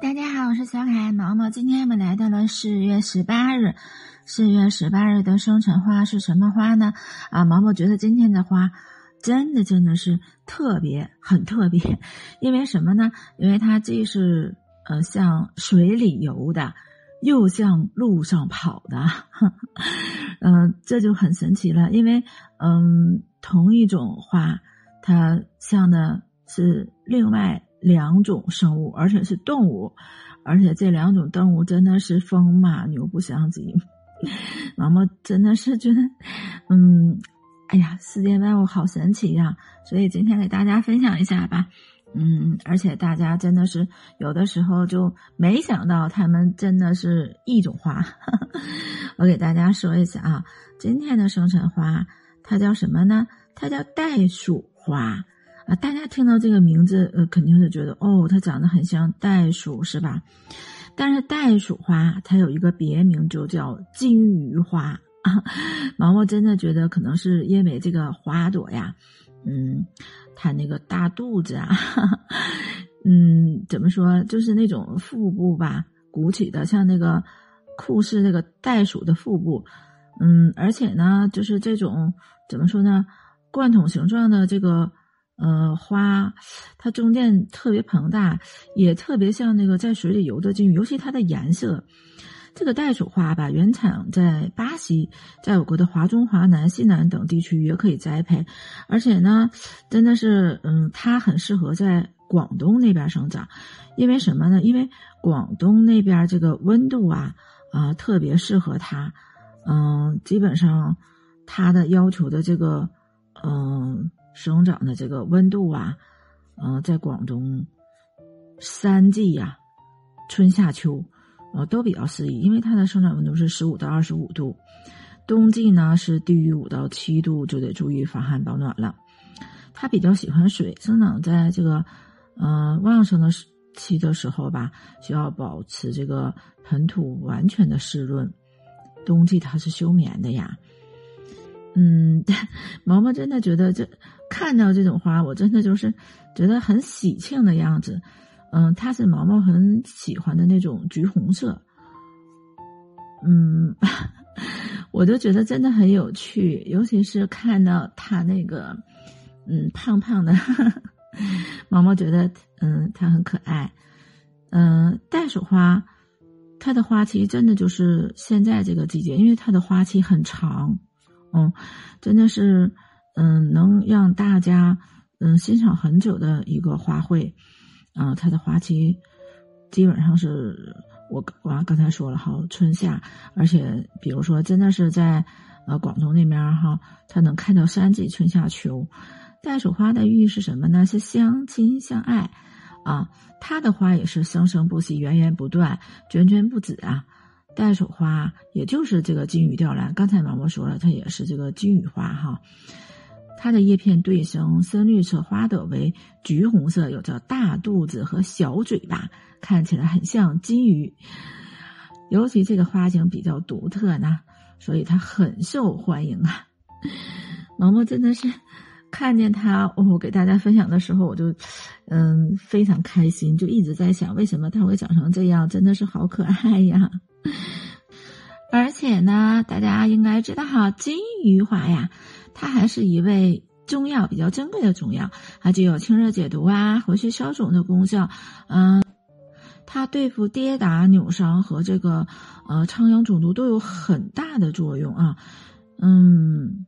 大家好，我是小可爱毛毛。今天我们来到了四月十八日。四月十八日的生辰花是什么花呢？啊，毛毛觉得今天的花真的真的是特别，很特别。因为什么呢？因为它既是呃向水里游的，又向路上跑的。嗯，这就很神奇了。因为嗯，同一种花，它像的是另外。两种生物，而且是动物，而且这两种动物真的是风马牛不相及。毛毛真的是觉得，嗯，哎呀，世间万物好神奇呀！所以今天给大家分享一下吧。嗯，而且大家真的是有的时候就没想到，它们真的是一种花。我给大家说一下啊，今天的生辰花它叫什么呢？它叫袋鼠花。啊，大家听到这个名字，呃，肯定是觉得哦，它长得很像袋鼠，是吧？但是袋鼠花它有一个别名，就叫金鱼花啊。毛毛真的觉得可能是因为这个花朵呀，嗯，它那个大肚子啊，嗯，怎么说，就是那种腹部吧，鼓起的，像那个酷似那个袋鼠的腹部，嗯，而且呢，就是这种怎么说呢，罐筒形状的这个。呃，花它中间特别膨大，也特别像那个在水里游的金鱼，尤其它的颜色。这个袋鼠花吧，原产在巴西，在我国的华中、华南、西南等地区也可以栽培，而且呢，真的是，嗯，它很适合在广东那边生长，因为什么呢？因为广东那边这个温度啊，啊，特别适合它。嗯，基本上它的要求的这个，嗯。生长的这个温度啊，嗯，在广东三季呀，春夏秋，呃，都比较适宜，因为它的生长温度是十五到二十五度，冬季呢是低于五到七度就得注意防寒保暖了。它比较喜欢水，生长在这个嗯旺盛的期的时候吧，需要保持这个盆土完全的湿润。冬季它是休眠的呀。嗯，毛毛真的觉得这看到这种花，我真的就是觉得很喜庆的样子。嗯，它是毛毛很喜欢的那种橘红色。嗯，我就觉得真的很有趣，尤其是看到它那个嗯胖胖的，毛毛觉得嗯它很可爱。嗯，袋鼠花它的花期真的就是现在这个季节，因为它的花期很长。嗯，真的是，嗯，能让大家嗯欣赏很久的一个花卉，啊，它的花期基本上是我我刚才说了哈，春夏，而且比如说真的是在呃广东那边哈，它能开到三季，春夏秋。袋鼠花的寓意是什么呢？是相亲相爱啊，它的花也是生生不息，源源不断，涓涓不止啊。袋鼠花也就是这个金鱼吊兰，刚才毛毛说了，它也是这个金鱼花哈。它的叶片对生，深绿色，花朵为橘红色，有着大肚子和小嘴巴，看起来很像金鱼。尤其这个花型比较独特呢，所以它很受欢迎啊。毛毛真的是看见它，我给大家分享的时候，我就嗯非常开心，就一直在想，为什么它会长成这样？真的是好可爱呀！而且呢，大家应该知道哈，金鱼花呀，它还是一味中药，比较珍贵的中药，它具有清热解毒啊、活血消肿的功效。嗯，它对付跌打、扭伤和这个呃肠阳肿毒都有很大的作用啊。嗯，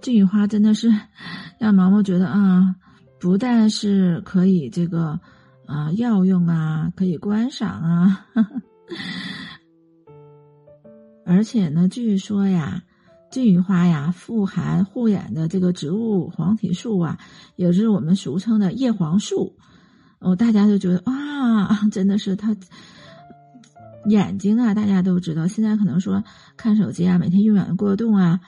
金鱼花真的是让毛毛觉得啊，不但是可以这个啊药用啊，可以观赏啊。而且呢，据说呀，金鱼花呀富含护眼的这个植物黄体素啊，也是我们俗称的叶黄素。哦，大家就觉得啊，真的是它眼睛啊，大家都知道，现在可能说看手机啊，每天用眼过度啊，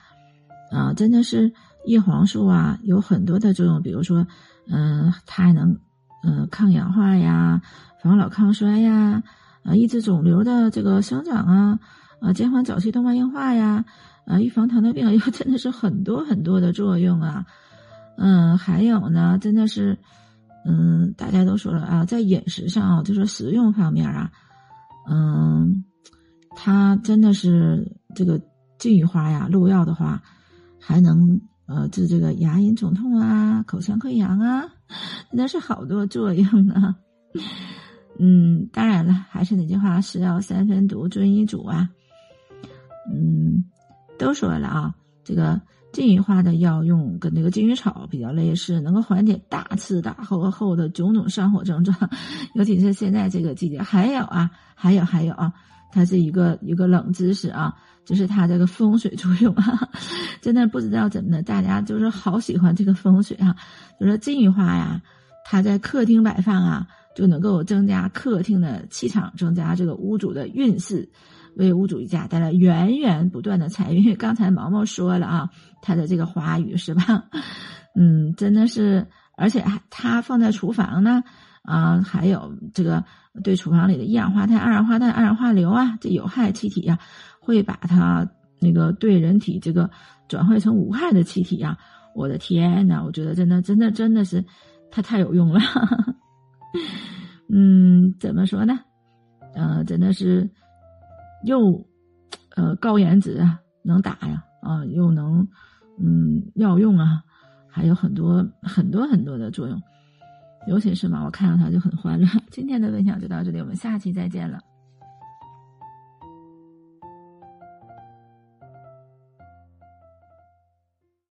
啊，真的是叶黄素啊，有很多的作用，比如说，嗯，它还能嗯抗氧化呀，防老抗衰呀，啊，抑制肿瘤的这个生长啊。啊，减缓早期动脉硬化呀，啊，预防糖尿病，又，真的是很多很多的作用啊。嗯，还有呢，真的是，嗯，大家都说了啊，在饮食上啊，就说食用方面啊，嗯，它真的是这个金鱼花呀，入药的话，还能呃治这个牙龈肿痛啊、口腔溃疡啊，那是好多作用啊。嗯，当然了，还是那句话，是药三分毒，遵医嘱啊。嗯，都说了啊，这个。金银花的药用跟这个金鱼草比较类似，能够缓解大刺大后后的种种上火症状，尤其是现在这个季节。还有啊，还有还有啊，它是一个一个冷知识啊，就是它这个风水作用啊，真的不知道怎么的，大家就是好喜欢这个风水啊，就说金银花呀，它在客厅摆放啊，就能够增加客厅的气场，增加这个屋主的运势。为屋主一家带来源源不断的财运。刚才毛毛说了啊，他的这个花语是吧？嗯，真的是，而且还他放在厨房呢，啊，还有这个对厨房里的一氧化碳、二氧化碳、二氧化硫啊，这有害气体呀，会把它那个对人体这个转换成无害的气体呀。我的天呐，我觉得真的真的真的是，它太有用了。嗯，怎么说呢？呃，真的是。又，呃，高颜值啊，能打呀，啊，又能，嗯，药用啊，还有很多很多很多的作用，尤其是嘛，我看到它就很欢乐。今天的分享就到这里，我们下期再见了。